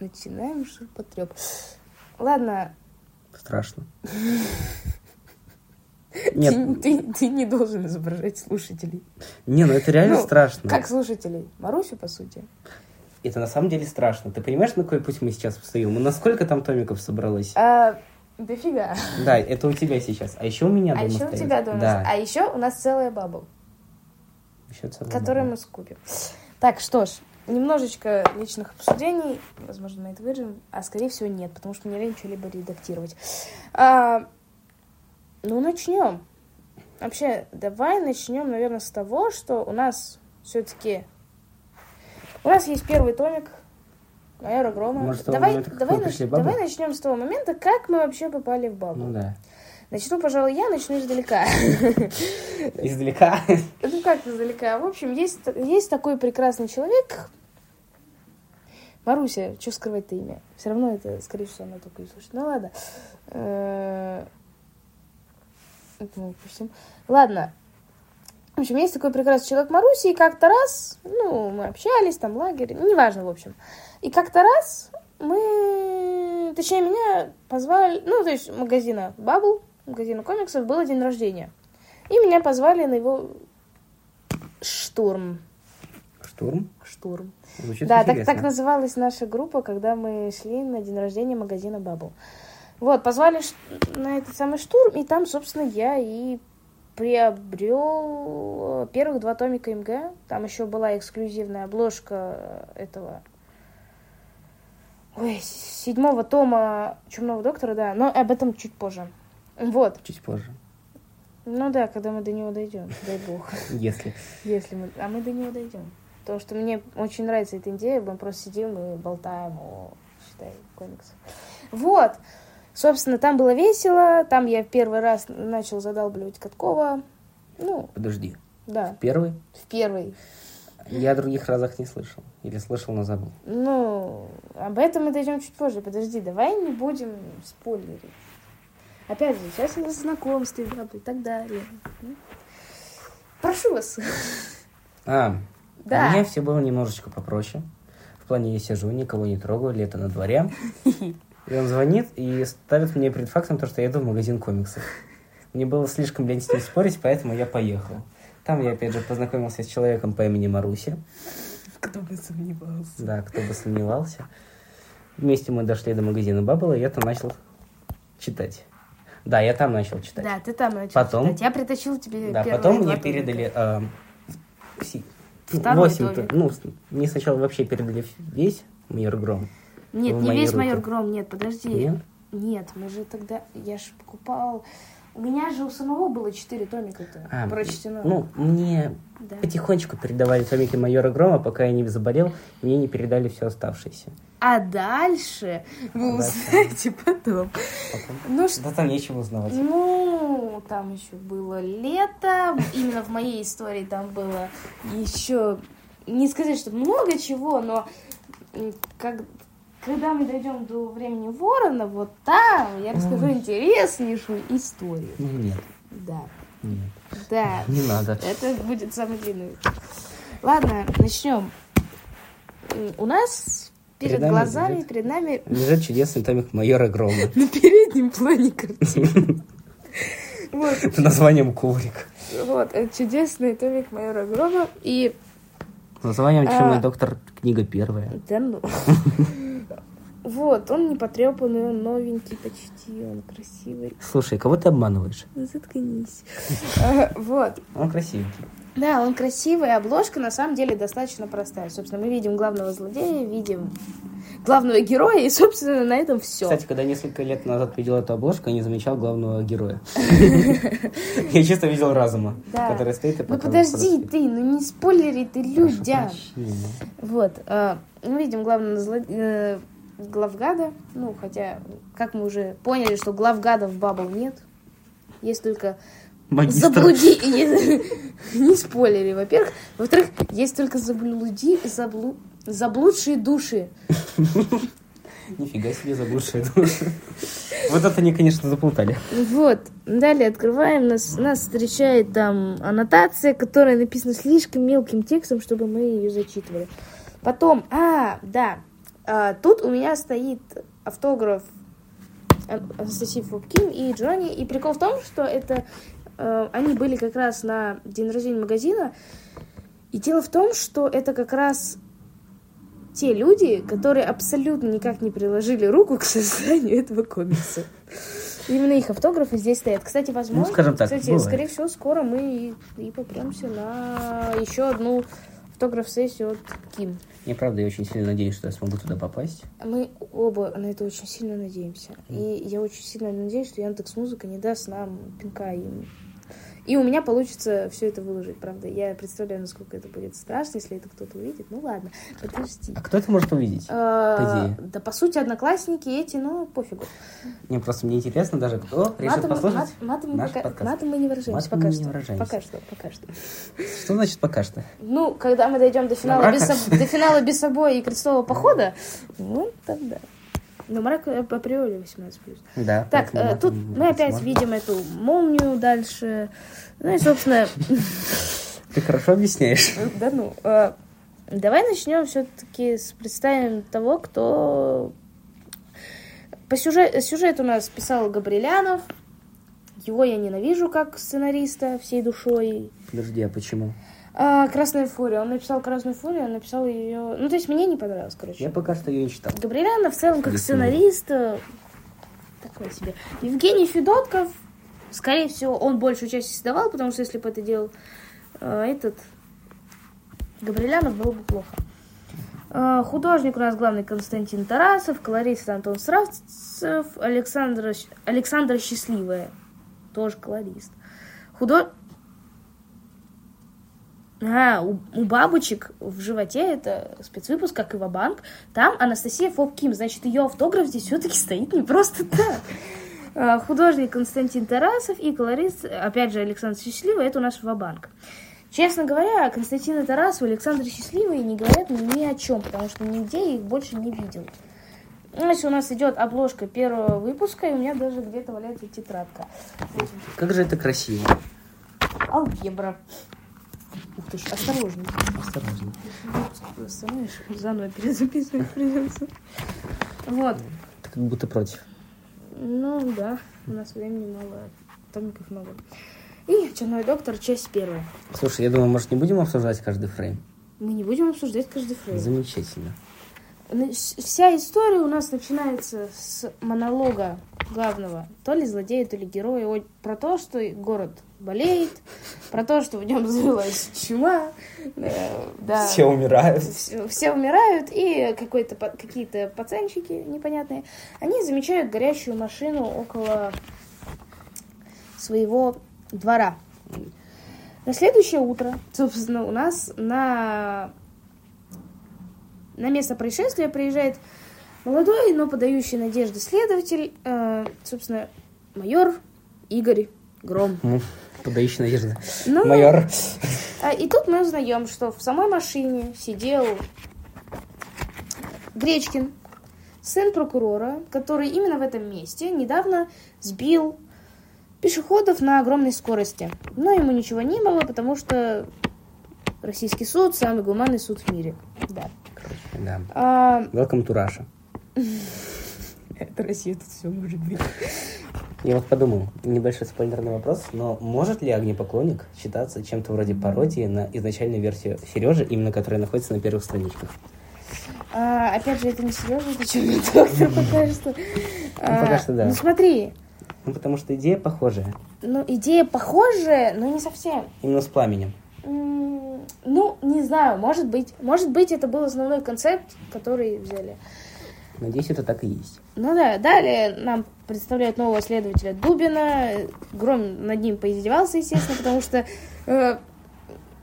Начинаем ширпотреб. Ладно. Страшно. Нет. Ты, ты, ты не должен изображать слушателей. Не, ну это реально ну, страшно. Как слушателей? Марусю, по сути. Это на самом деле страшно. Ты понимаешь, на какой путь мы сейчас встаем? Мы насколько там томиков собралось? А, дофига. Да, это у тебя сейчас. А еще у меня дома А еще стоит. у тебя дома. Да. А еще у нас целая Bubble. Еще целая Которую Bubble. мы скупим. Так, что ж, немножечко личных обсуждений. Возможно, мы это вырежем. А скорее всего нет, потому что мне лень что-либо редактировать. А, ну, начнем. Вообще, давай начнем, наверное, с того, что у нас все-таки... У нас есть первый томик майора Грома. Может, давай, момента, давай, нач... давай начнем с того момента, как мы вообще попали в бабу. Ну да. Начну, пожалуй, я, начну издалека. Издалека? Ну как издалека? В общем, есть, есть такой прекрасный человек. Маруся, что скрывать-то имя? Все равно это, скорее всего, она только и слышит. Ну ладно. Э, это мы упустим. Ладно. В общем, есть такой прекрасный человек Маруси, и как-то раз, ну, мы общались, там, лагерь, ну, неважно, в общем. И как-то раз мы, точнее, меня позвали, ну, то есть магазина Бабл, магазина комиксов, был день рождения. И меня позвали на его штурм. Штурм? Штурм. Звучит да, так, так называлась наша группа, когда мы шли на день рождения магазина Бабл. Вот, позвали на этот самый штурм, и там, собственно, я и приобрел первых два томика МГ. Там еще была эксклюзивная обложка этого Ой, седьмого тома Чумного доктора, да, но об этом чуть позже. Вот. Чуть позже. Ну да, когда мы до него дойдем, дай бог. Если. Если мы... А мы до него дойдем. Потому что мне очень нравится эта идея, мы просто сидим и болтаем о, считай, комиксах. Вот. Собственно, там было весело, там я первый раз начал задалбливать Каткова. Ну, Подожди. Да. В первый? В первый. Я о других разах не слышал. Или слышал, но забыл. Ну, об этом мы дойдем чуть позже. Подожди, давай не будем спойлерить. Опять же, сейчас у нас знакомство и так далее. Прошу вас. А, да. у меня все было немножечко попроще. В плане я сижу, никого не трогаю, лето на дворе. И он звонит и ставит мне перед фактом то, что я иду в магазин комиксов. Мне было слишком лень с ним спорить, поэтому я поехал. Там я, опять же, познакомился с человеком по имени Маруси. Кто бы сомневался. Да, кто бы сомневался. Вместе мы дошли до магазина Баббла, и я там начал читать. Да, я там начал читать. Да, ты там начал потом, читать. Я притащил тебе Да, потом мне передали... Э, Второй 8, ну, мне сначала вообще передали весь Майор Гром. Нет, не весь майор Гром, нет, подожди. Нет? Нет, мы же тогда... Я же покупал... У меня же у самого было четыре томика-то а, прочтено. Ну, мне да. потихонечку передавали томики майора Грома, пока я не заболел, мне не передали все оставшееся. А дальше вы а узнаете потом. потом. Ну, что... Да там нечего узнавать. Ну, там еще было лето. Именно в моей истории там было еще... Не сказать, что много чего, но как когда мы дойдем до времени ворона, вот там я расскажу Ой. интереснейшую историю. Ну, нет. Да. Нет. Да. Не надо. Это будет самый длинный. Ладно, начнем. У нас перед, перед глазами, лежит, перед нами... Лежит чудесный томик майора Грома. На переднем плане картины. С названием «Коврик». Вот, чудесный томик майора Грома. И... С названием «Чумный а... доктор» книга первая. Да ну. Вот, он не потрепанный, он новенький почти, он красивый. Слушай, кого ты обманываешь? Заткнись. Вот. Он красивенький. Да, он красивый, обложка на самом деле достаточно простая. Собственно, мы видим главного злодея, видим главного героя, и, собственно, на этом все. Кстати, когда несколько лет назад видел эту обложку, я не замечал главного героя. Я чисто видел разума, который стоит и Ну подожди ты, ну не спойлери ты людям. Вот, а, мы видим главного злодея главгада. Ну, хотя, как мы уже поняли, что главгада в Бабл нет. Есть только Магистр. заблуди... Не, не спойлери, во-первых. Во-вторых, есть только заблуди... Заблу... заблудшие души. Нифига себе заблудшие души. Вот это они, конечно, заплутали. Вот. Далее открываем. Нас, нас встречает там аннотация, которая написана слишком мелким текстом, чтобы мы ее зачитывали. Потом, а, да, тут у меня стоит автограф Анастасии Фобкин и Джонни. И прикол в том, что это э, они были как раз на день рождения магазина. И дело в том, что это как раз те люди, которые абсолютно никак не приложили руку к созданию этого комикса. Именно их автографы здесь стоят. Кстати, возможно, Ну, скажем так, кстати, бывает. скорее всего, скоро мы и, и попремся на еще одну автограф-сессию от Ким. Я, правда, я очень сильно надеюсь, что я смогу туда попасть. Мы оба на это очень сильно надеемся. И я очень сильно надеюсь, что Яндекс Музыка не даст нам пинка им. И у меня получится все это выложить, правда. Я представляю, насколько это будет страшно, если это кто-то увидит. Ну ладно, подожди. А кто это может увидеть? А, идее. да, по сути, одноклассники эти, но пофигу. Мне просто мне интересно даже, кто решит послушать мат- матом мы наш пока, подкаст. матом мы не выражаемся. Матом пока что. не выражаемся. Пока что, пока что. Что значит пока что? Ну, когда мы дойдем до финала, без, до финала без собой и крестового похода, ну, тогда. Но мрак э, априори 18+. Да. Так, э, тут мы опять можно. видим эту молнию дальше. Ну и, собственно, Ты хорошо объясняешь. да ну. э, Давай начнем все-таки с представим того, кто... По сюжет, сюжет у нас писал Габрилянов. Его я ненавижу как сценариста всей душой. Подожди, а почему? А, Красная фурия. Он написал Красную фурию, он написал ее. Ну, то есть мне не понравилось, короче. Я пока что ее не читал. Габрилянов в целом как сценарист э, такой себе. Евгений Федотков, скорее всего, он большую часть создавал, потому что если бы это делал э, этот Габрилянов, было бы плохо. Э, художник у нас главный Константин Тарасов, колорист Антон Сравцев, Александра, Щ- Александра Счастливая, тоже колорист. Худо... А, у, у бабочек в животе это спецвыпуск, как и банк Там Анастасия Фобким, значит, ее автограф здесь все-таки стоит не просто так. А, Художник Константин Тарасов и колорист, опять же, Александр Счастливый, это у нас Вабанк. Честно говоря, Константина Тарасова и Александр Счастливый не говорят ни о чем, потому что нигде я их больше не видел. Значит, у нас идет обложка первого выпуска, и у меня даже где-то валяется тетрадка. Как же это красиво. Алгебра. Ух ты ж, осторожно. Осторожно. Знаешь, заново перезаписывать придется. Вот. Ты как будто против. Ну да, у нас времени мало, томиков много. И Черной доктор, часть первая. Слушай, я думаю, может, не будем обсуждать каждый фрейм? Мы не будем обсуждать каждый фрейм. Замечательно. Вся история у нас начинается с монолога главного, то ли злодея, то ли героя, про то, что город болеет, про то, что в нем завелась чума, э, да. Все умирают. все, все умирают, и какой-то, какие-то пацанчики непонятные, они замечают горящую машину около своего двора. На следующее утро, собственно, у нас на, на место происшествия приезжает молодой, но подающий надежды следователь, э, собственно, майор Игорь Гром. Ну, подающий надежды. Ну, Майор. а, И тут мы узнаем, что в самой машине сидел Гречкин, сын прокурора, который именно в этом месте недавно сбил пешеходов на огромной скорости. Но ему ничего не было, потому что российский суд самый гуманный суд в мире. Да. Да. А, Welcome to Russia. это Россия, тут все может быть. Я вот подумал, небольшой спойлерный вопрос, но может ли огнепоклонник считаться чем-то вроде пародии на изначальную версию Сережи, именно которая находится на первых страничках? А, опять же, это не серьезно, это черный доктор пока что. А, пока что да. Ну смотри, Ну, потому что идея похожая, ну идея похожая, но не совсем. именно с пламенем. М, Ну, не знаю, может быть. Может быть, это был основной концепт, который взяли. Надеюсь, это так и есть. Ну да, далее нам представляют нового следователя Дубина. Гром над ним поиздевался, естественно, потому что э,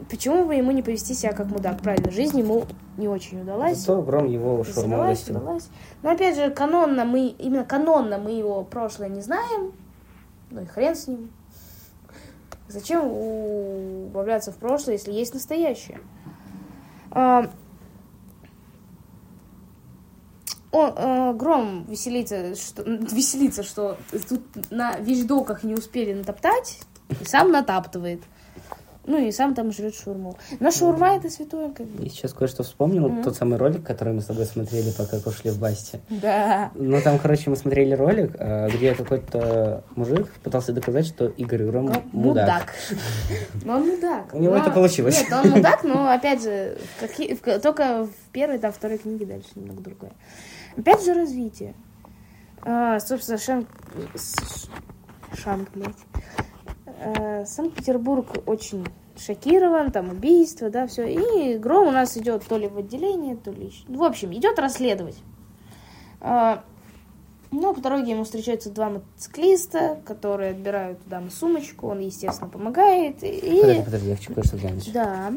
почему бы ему не повести себя как мудак? Правильно, жизнь ему не очень удалась. Зато Гром его шаурмой Задалась, угостил. задалась. Но опять же, канонно мы, именно канонно мы его прошлое не знаем. Ну и хрен с ним. Зачем убавляться в прошлое, если есть настоящее? О, э, Гром веселится, что, веселится, что тут на вещдоках не успели натоптать, и сам натаптывает. Ну и сам там жрет шаурму. Но шаурма это святое, как бы. И сейчас кое-что вспомнил. Мгм. Тот самый ролик, который мы с тобой смотрели, пока кушали в Басте. Да. Ну, там, короче, мы смотрели ролик, э, где какой-то мужик пытался доказать, что Игорь Гром Ну, мудак. Но он мудак. У него это получилось. Нет, он мудак, но опять же, только в первой, там, второй книге дальше немного другое. Опять же развитие. А, собственно, Шан... Шанг, блядь. А, Санкт-Петербург очень шокирован, там убийство, да, все. И Гром у нас идет то ли в отделение, то ли... еще- В общем, идет расследовать. А, но по дороге ему встречаются два мотоциклиста, которые отбирают у дамы сумочку. Он, естественно, помогает. И... Подожди, подожди, я хочу кое-что глянуть. Да.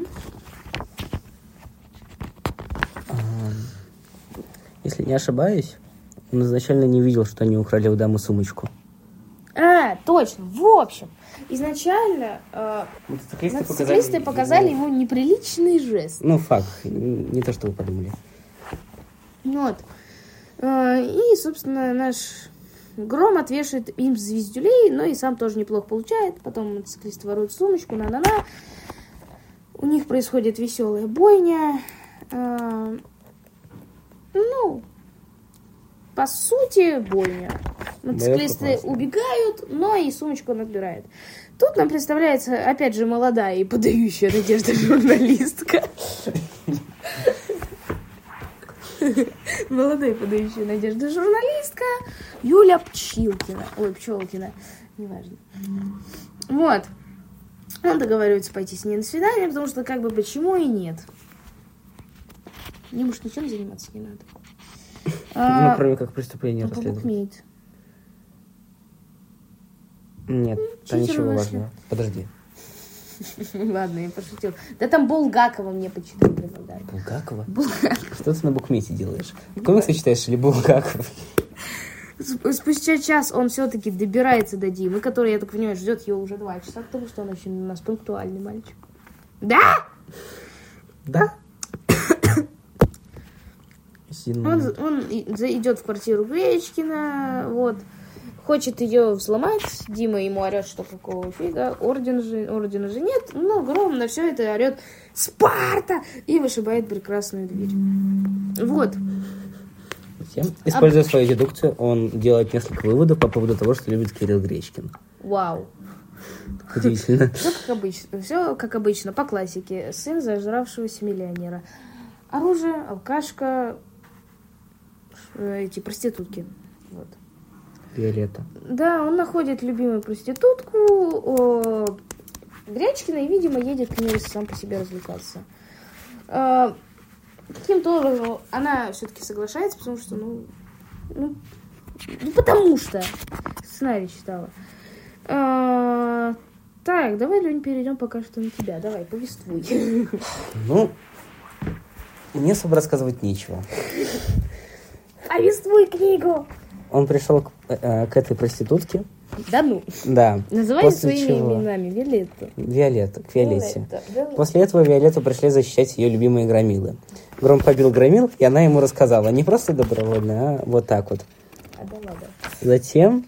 Ам, Если не ошибаюсь, он изначально не видел, что они украли у дамы сумочку. А, точно. В общем, изначально э, Мотоциклисты мотоциклисты показали ему неприличный жест. Ну, факт. Не то, что вы подумали. Вот. Э, И, собственно, наш Гром отвешивает им звездюлей, но и сам тоже неплохо получает. Потом мотоциклист ворует сумочку, на-на-на. У них происходит веселая бойня. Э, Ну, по сути, бойня. Мотоциклисты убегают, но и сумочку он отбирает. Тут нам представляется, опять же, молодая и подающая надежды журналистка. Молодая подающая надежды журналистка Юля Пчилкина. Ой, Пчелкина. Неважно. Вот. Он договаривается пойти с ней на свидание, потому что как бы почему и нет. Ему ж ничем заниматься не надо. Ну, А, кроме как преступление ну, расследовать. Нет, там ничего важного. Подожди. Ладно, я пошутил. Да там Булгакова мне почитать предлагали. Булгакова? Булгакова. Что ты на букмете делаешь? Комиксы читаешь или Булгакова? Сп- Спустя час он все-таки добирается до Димы, который, я так понимаю, ждет его уже два часа, потому что он очень у нас пунктуальный мальчик. Да? Да? Он, он идет в квартиру Гречкина, вот. Хочет ее взломать. Дима ему орет, что какого фига. Орден же, ордена же нет. Но Гром на все это орет Спарта! И вышибает прекрасную дверь. Вот. Затем, используя свою дедукцию, он делает несколько выводов по поводу того, что любит Кирилл Гречкин. Вау. Удивительно. Все как обычно. Все как обычно, по классике. Сын зажравшегося миллионера. Оружие, алкашка, эти проститутки. Вот. Виолетта. Да, он находит любимую проститутку о, Гречкина и, видимо, едет к ней сам по себе развлекаться. А, Каким-то образом она все-таки соглашается, потому что, ну, ну, ну, потому что сценарий читала. А, так, давай, Лень, перейдем пока что на тебя. Давай, повествуй. Ну, мне особо рассказывать нечего. Повествуй книгу. Он пришел к, э, к этой проститутке. Да ну. Да. Называй После своими чего? именами. Виолетта. Виолетта, к Виолетте. Виолетта, Виолетта. После этого Виолетту пришли защищать ее любимые громилы. Гром побил громил, и она ему рассказала. Не просто добровольно, а вот так вот. А, да ладно. Затем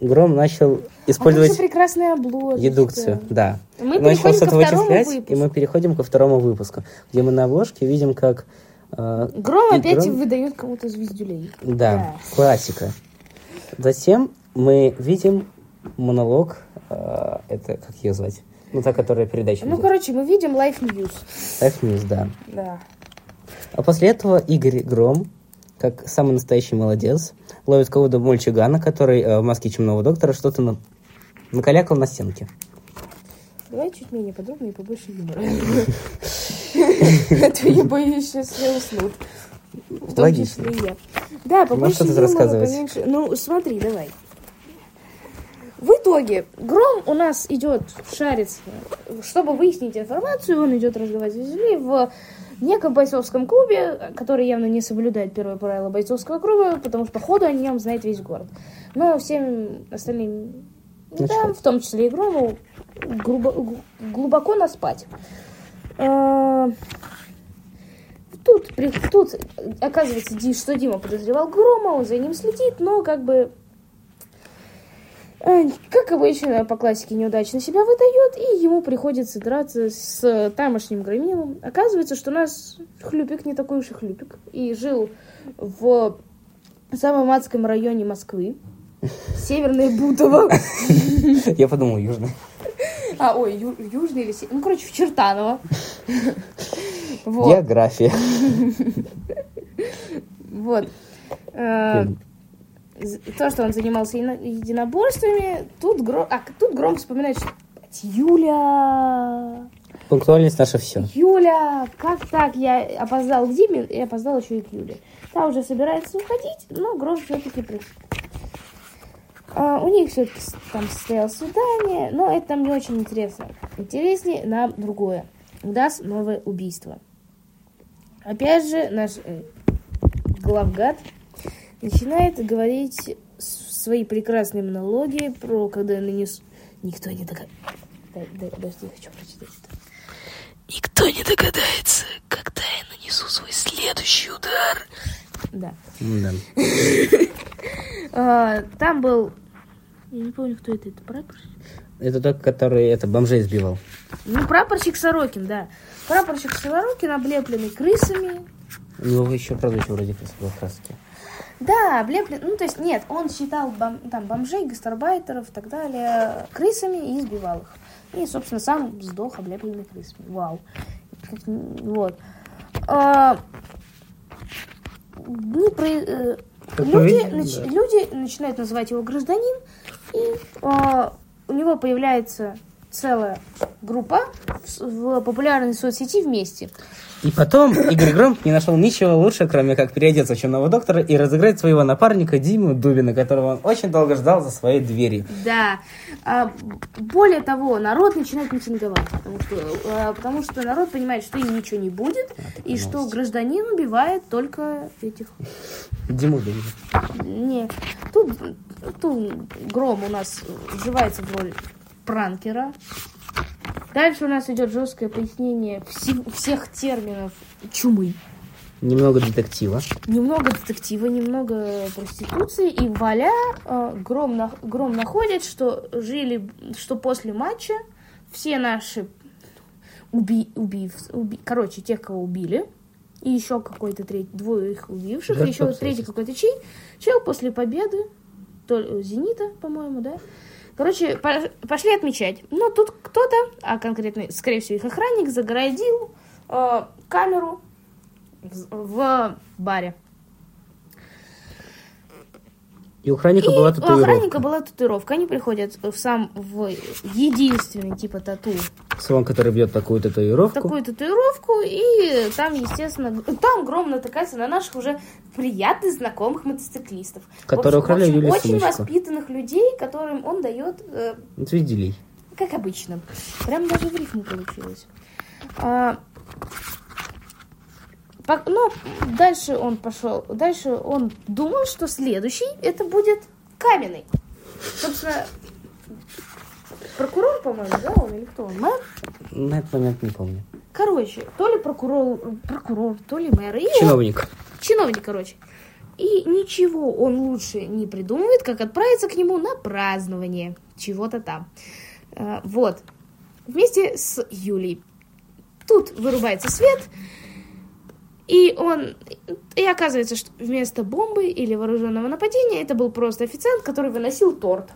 Гром начал А как использовать же прекрасная обложка. дедукцию. Да. Мы начал переходим с ко этого второму вычислять, выпуску. и мы переходим ко второму выпуску, где мы на обложке видим, как... э, Гром и опять Гром- выдает кому-то звездюлей. Да, классика. Затем мы видим монолог, э, это как ее звать? Ну, та, которая передачу Ну, ведет. короче, мы видим Life News. Life News, да. Да. А после этого Игорь Гром, как самый настоящий молодец, ловит кого-то мальчугана, который э, в маске чумного доктора что-то на... накалякал на стенке. Давай чуть менее подробно и побольше юмора. А боюсь, сейчас все уснут. В том Логично. Да, побольше что тут юмора, рассказывать? поменьше. Ну, смотри, давай. В итоге, Гром у нас идет шариться, чтобы выяснить информацию, он идет разговаривать с людьми в неком бойцовском клубе, который явно не соблюдает первое правило бойцовского клуба, потому что походу о нем знает весь город. Но всем остальным, да, Начхать. в том числе и Грому, грубо- глубоко наспать. Тут, тут оказывается, что Дима подозревал Грома, он за ним следит, но как бы э, как обычно, по классике неудачно себя выдает, и ему приходится драться с тамошним громилом. Оказывается, что у нас хлюпик не такой уж и хлюпик, и жил в самом адском районе Москвы. Северное Бутово. Я подумал, южный. А, ой, ю- южный или. Ну, короче, в Чертаново. Вот. География. Вот. Э, То, что он занимался ино- единоборствами, тут, гро- а, тут громко вспоминает, что «Блядь, Юля, Пунктуальность наша все. Юля, как так? Я опоздал к Диме и опоздал еще и к Юле. Та уже собирается уходить, но Гром все-таки. А, у них все там состоялось свидание, но это там не очень интересно. Интереснее нам другое. Даст новое убийство. Опять же, наш э, главгад начинает говорить свои прекрасные монологи про когда я нанес... Никто не догадается. Дай, дай, хочу прочитать это. Никто не догадается, когда я нанесу свой следующий удар. Да. Да. А, там был... Я не помню, кто это. Это прапорщик? Это тот, который это бомжей сбивал. Ну, прапорщик Сорокин, да. Прапорщик Сорокин, облепленный крысами. У него еще прозвище вроде крысы было краски. Да, облеплен... Ну, то есть, нет, он считал бом- там бомжей, гастарбайтеров и так далее крысами и избивал их. И, собственно, сам сдох облепленный крысами. Вау. Вот. А, не про- э, люди, нач- да. люди начинают называть его гражданин, и а, у него появляется целая группа в, в популярной соцсети вместе. И потом Игорь Гром не нашел ничего лучше, кроме как переодеться в черного доктора и разыграть своего напарника Диму Дубина, которого он очень долго ждал за своей дверью. Да. А, более того, народ начинает митинговать, потому что, а, потому что народ понимает, что им ничего не будет, и что гражданин убивает только этих. Диму Дубина. Не. Тут, тут Гром у нас вживается в роль пранкера. Дальше у нас идет жесткое пояснение вси- всех терминов чумы. Немного детектива. Немного детектива, немного проституции, и валя э, гром, на- гром находит, что жили, что после матча все наши уби, убив, уби- короче, тех, кого убили, и еще какой-то третий, двое их убивших, Да, еще третий какой-то чей, чел после победы, то Зенита, по-моему, да. Короче, по- пошли отмечать. Но тут кто-то, а конкретно, скорее всего, их охранник, загородил э, камеру в, в баре. И у охранника И была у охранника татуировка. была татуировка. Они приходят в сам в единственный типа тату. Салон, который бьет такую татуировку. Такую татуировку, и там, естественно, там гром натыкается на наших уже приятных знакомых мотоциклистов. Которые украли Юлию Очень сумочку. воспитанных людей, которым он дает, э, видели. как обычно. Прям даже в рифму получилось. А, но дальше он пошел, дальше он думал, что следующий это будет каменный. Собственно, прокурор, по-моему, да, он или кто он? Мэр? На этот момент не помню. Короче, то ли прокурор, прокурор, то ли мэр. И он- Чиновник. чиновник, короче. И ничего он лучше не придумывает, как отправиться к нему на празднование чего-то там. Э, Вот. Вместе с Юлей. Тут вырубается свет, и он... И оказывается, что вместо бомбы или вооруженного нападения это был просто официант, который выносил торт.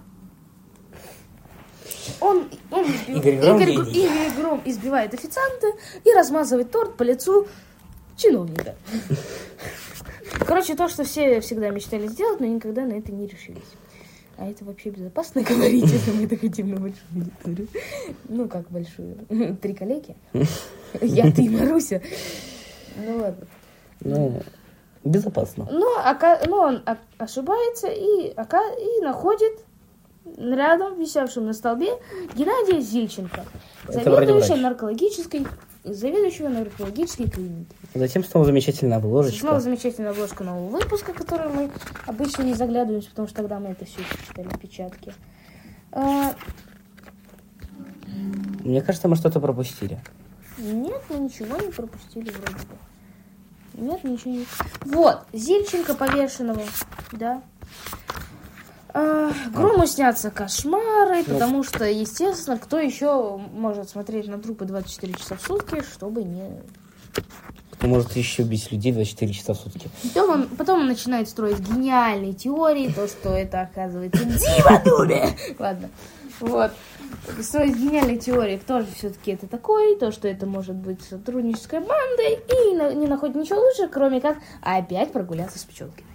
Он, он избив- Игорь Гром Игорь гений. Игорь Гром избивает официанта и размазывает торт по лицу чиновника. Короче, то, что все всегда мечтали сделать, но никогда на это не решились. А это вообще безопасно говорить, если мы это хотим на большую аудиторию. Ну, как большую? Три коллеги? Я, ты и Маруся. Ну, ладно. Ну, безопасно. Но, ока- но он ошибается и, ока- и находит рядом, висевшим на столбе, Геннадия Зильченко, заведующего наркологической, заведующего наркологической клиникой. Затем снова замечательная обложечка. Снова замечательная обложка нового выпуска, которую мы обычно не заглядываемся, потому что тогда мы это все читали в печатке. А, Мне кажется, мы что-то пропустили. Нет, мы ничего не пропустили вроде бы. Нет, ничего не... Вот, Зильченко повешенного, да. А, Грому снятся кошмары, потому что, естественно, кто еще может смотреть на трупы 24 часа в сутки, чтобы не... Кто может еще бить людей 24 часа в сутки? Потом он, потом он начинает строить гениальные теории, то, что это оказывается Дима Дуля. Ладно. Вот. Строить гениальные теории, кто же все-таки это такой, то, что это может быть сотруднической бандой, и не находит ничего лучше, кроме как опять прогуляться с Пчелкиной.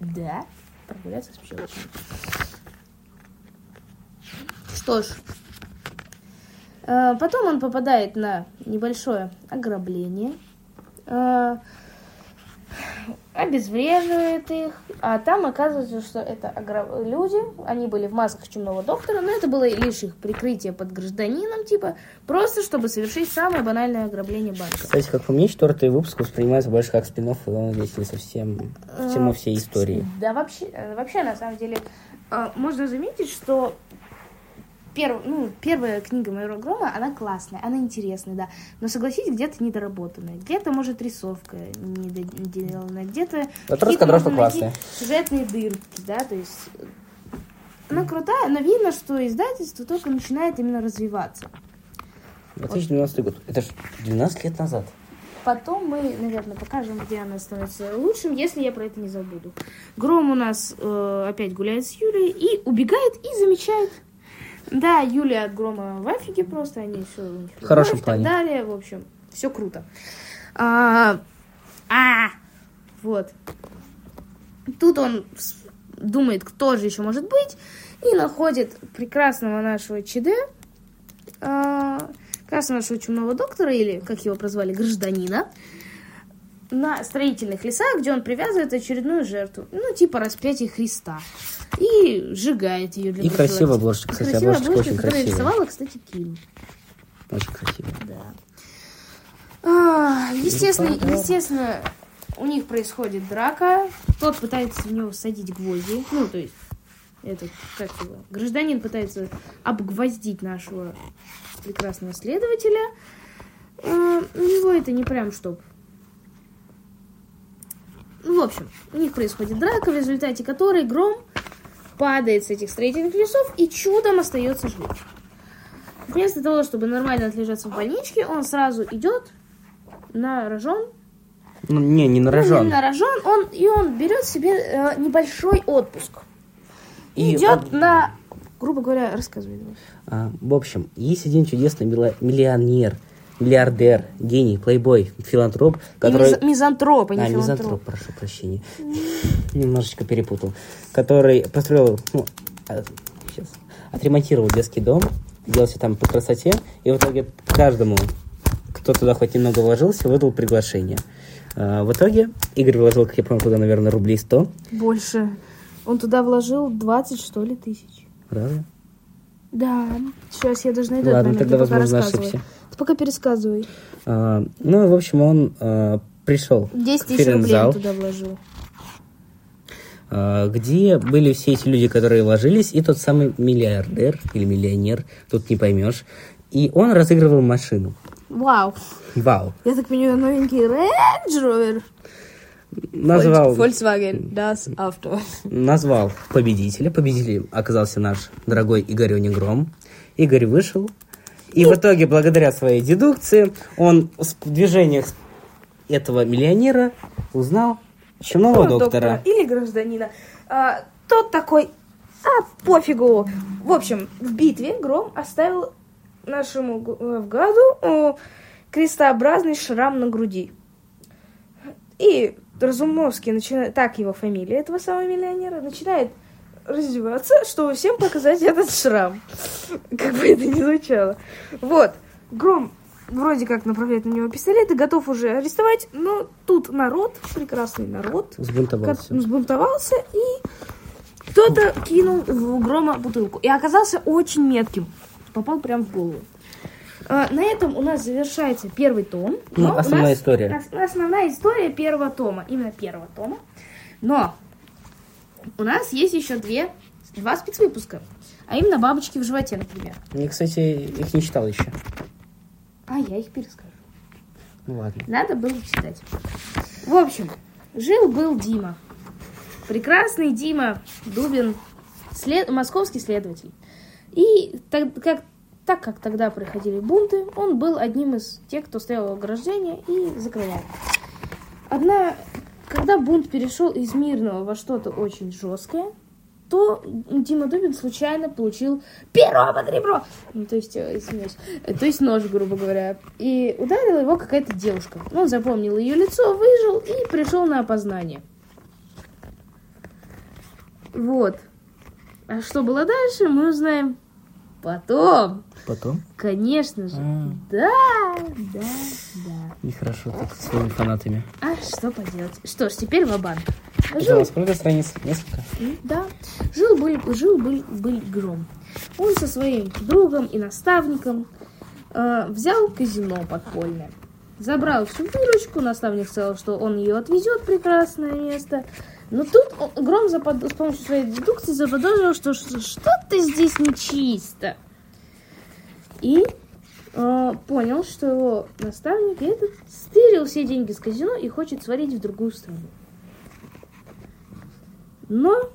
Да, прогуляться с Пчелкиной. Что ж, э, потом он попадает на небольшое ограбление, э, обезвреживает их, а там оказывается, что это люди, они были в масках чумного доктора, но это было лишь их прикрытие под гражданином, типа, просто чтобы совершить самое банальное ограбление банка. Кстати, как по мне, четвертый выпуск воспринимается больше как спин и он здесь не совсем в тему всей истории. Да, вообще, э, вообще на самом деле, э, можно заметить, что перв- ну, первая книга Майора Грома, она классная, она интересная, да. Но согласитесь, где-то недоработанная, где-то, может, рисовка недоделанная, где-то... Вот какие-то раскадровка классная. Сюжетные дырки, да, то есть... э, Она крутая, но видно, что издательство только начинает именно развиваться. 2012 год. Это ж 12 лет назад. Потом мы, наверное, покажем, где она становится лучшим, если я про это не забуду. Гром у нас э, опять гуляет с Юлей и убегает и замечает. Да, Юлия от Грома в афиге просто, они все у них В хорошем любовь и плане. так далее, в общем, все круто. А, а, вот. Тут он думает, кто же еще может быть, и находит прекрасного нашего ЧД, а, прекрасного нашего чумного доктора, или, как его прозвали, гражданина, на строительных лесах, где он привязывает очередную жертву, ну, типа распятие Христа, и сжигает ее для И красивая обложка, кстати, Красивая обложка, очень которую красивая. рисовала, кстати, Ким. Очень красиво. Да. А, естественно, естественно, у них происходит драка. Тот пытается в него садить гвозди. Ну, то есть, этот, как его, гражданин пытается обгвоздить нашего прекрасного следователя. А, у него это не прям чтоб. Ну, в общем, у них происходит драка, в результате которой гром падает с этих строительных лесов и чудом остается жить. Вместо того, чтобы нормально отлежаться в больничке, он сразу идет на рожон. Ну, не, не на Ну, рожон. не на рожон, он, и он берет себе э, небольшой отпуск. И И идет он- на, грубо говоря, рассказывай. А, в общем, есть один чудесный миллионер, миллиардер, гений, плейбой, филантроп, И который... миз- мизантроп, а не А, филантроп. мизантроп, прошу прощения. Немножечко перепутал. Который построил, ну, а, сейчас, отремонтировал детский дом, сделал все там по красоте, и в итоге каждому, кто туда хоть немного вложился, выдал приглашение. А, в итоге Игорь вложил, как я помню, туда, наверное, рублей 100. Больше. Он туда вложил 20, что ли, тысяч. Правда? Да. Сейчас я даже найду Ладно, тогда, возможно, ошибся. Пока пересказывай. А, ну, в общем, он а, пришел 10 в тысяч рублей он туда вложил. А, где были все эти люди, которые вложились, и тот самый миллиардер или миллионер, тут не поймешь. И он разыгрывал машину. Вау. Вау. Я так понимаю, новенький Range Rover. Назвал, Volkswagen, das Auto. назвал победителя. Победителем оказался наш дорогой Игорь Гром. Игорь вышел. И в итоге, благодаря своей дедукции, он в движениях этого миллионера узнал чумного Ну, доктора. Или гражданина. А, тот такой, а, пофигу. В общем, в битве Гром оставил нашему э, в гаду э, крестообразный шрам на груди. И Разумовский начинает, так его фамилия этого самого миллионера, начинает раздеваться, чтобы всем показать этот шрам. Как бы это ни звучало. Вот. Гром вроде как направляет на него пистолет и готов уже арестовать, но тут народ, прекрасный народ, Взбунтовался. как- взбунтовался и кто-то кинул в грома бутылку. И оказался очень метким. Попал прям в голову. А, на этом у нас завершается первый том. Ну, основная история. ос- Основная история первого тома. Именно первого тома. Но у нас есть еще две, два спецвыпуска. А именно бабочки в животе, например. Я, кстати, их не читал еще. А я их перескажу. Ну ладно. Надо было читать. В общем, жил-был Дима. Прекрасный Дима Дубин след... московский следователь. И так как, так как тогда проходили бунты, он был одним из тех, кто стоял у ограждения и закрывал. Одна, когда бунт перешел из мирного во что-то очень жесткое, то Дима Дубин случайно получил перо под ребро. Ну, то есть, э, извиняюсь, э, то есть нож, грубо говоря. И ударила его какая-то девушка. Он запомнил ее лицо, выжил и пришел на опознание. Вот. А что было дальше, мы узнаем потом. Потом? Конечно же. А. Да, да, да. Нехорошо так с своими фанатами. А что поделать? Что ж, теперь в банк Жил... Сколько страниц? Несколько? Да. Жил был, жил был, был гром. Он со своим другом и наставником э, взял казино подпольное. Забрал всю выручку, наставник сказал, что он ее отвезет в прекрасное место. Но тут он, Гром запод... с помощью своей дедукции заподозрил, что что-то здесь нечисто. И э, понял, что его наставник этот стырил все деньги с казино и хочет сварить в другую страну. Но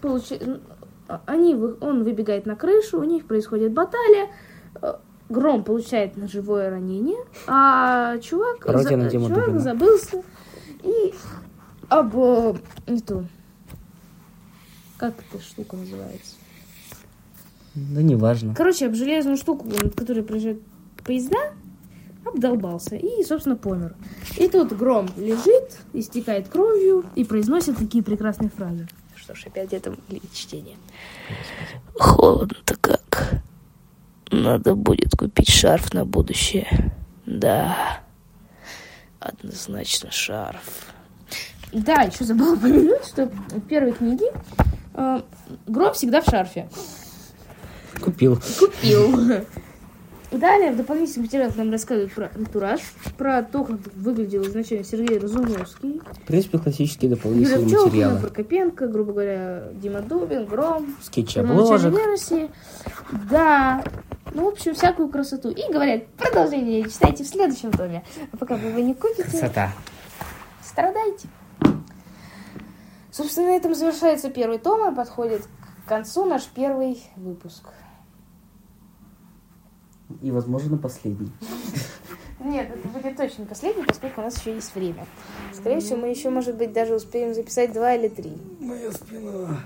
получ... они, он выбегает на крышу, у них происходит баталия, э, Гром получает ножевое ранение, а чувак, за... чувак забылся и об э, эту как эта штука называется? Да неважно. Короче, об железную штуку, над которой проезжают поезда, обдолбался и, собственно, помер. И тут Гром лежит, истекает кровью и произносит такие прекрасные фразы. Что ж, опять это чтение. Холодно-то как. Надо будет купить шарф на будущее. Да, однозначно шарф. Да, еще забыла упомянуть, что в первой книге э, Гром всегда в шарфе. Купил. Купил. Далее в дополнительных материалах нам рассказывают про антураж, про то, как выглядел изначально Сергей Разумовский. В принципе, классические дополнительные Юрий материалы. Прокопенко, грубо говоря, Дима Дубин, Гром. Скетчи обложек. версии. Да. Ну, в общем, всякую красоту. И говорят, продолжение читайте в следующем томе. А пока вы его не купите... Красота. Страдайте. Собственно, на этом завершается первый том и подходит к концу наш первый выпуск. И, возможно, последний. Нет, это будет точно последний, поскольку у нас еще есть время. Скорее всего, мы еще, может быть, даже успеем записать два или три. Моя спина.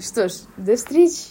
Что ж, до встречи.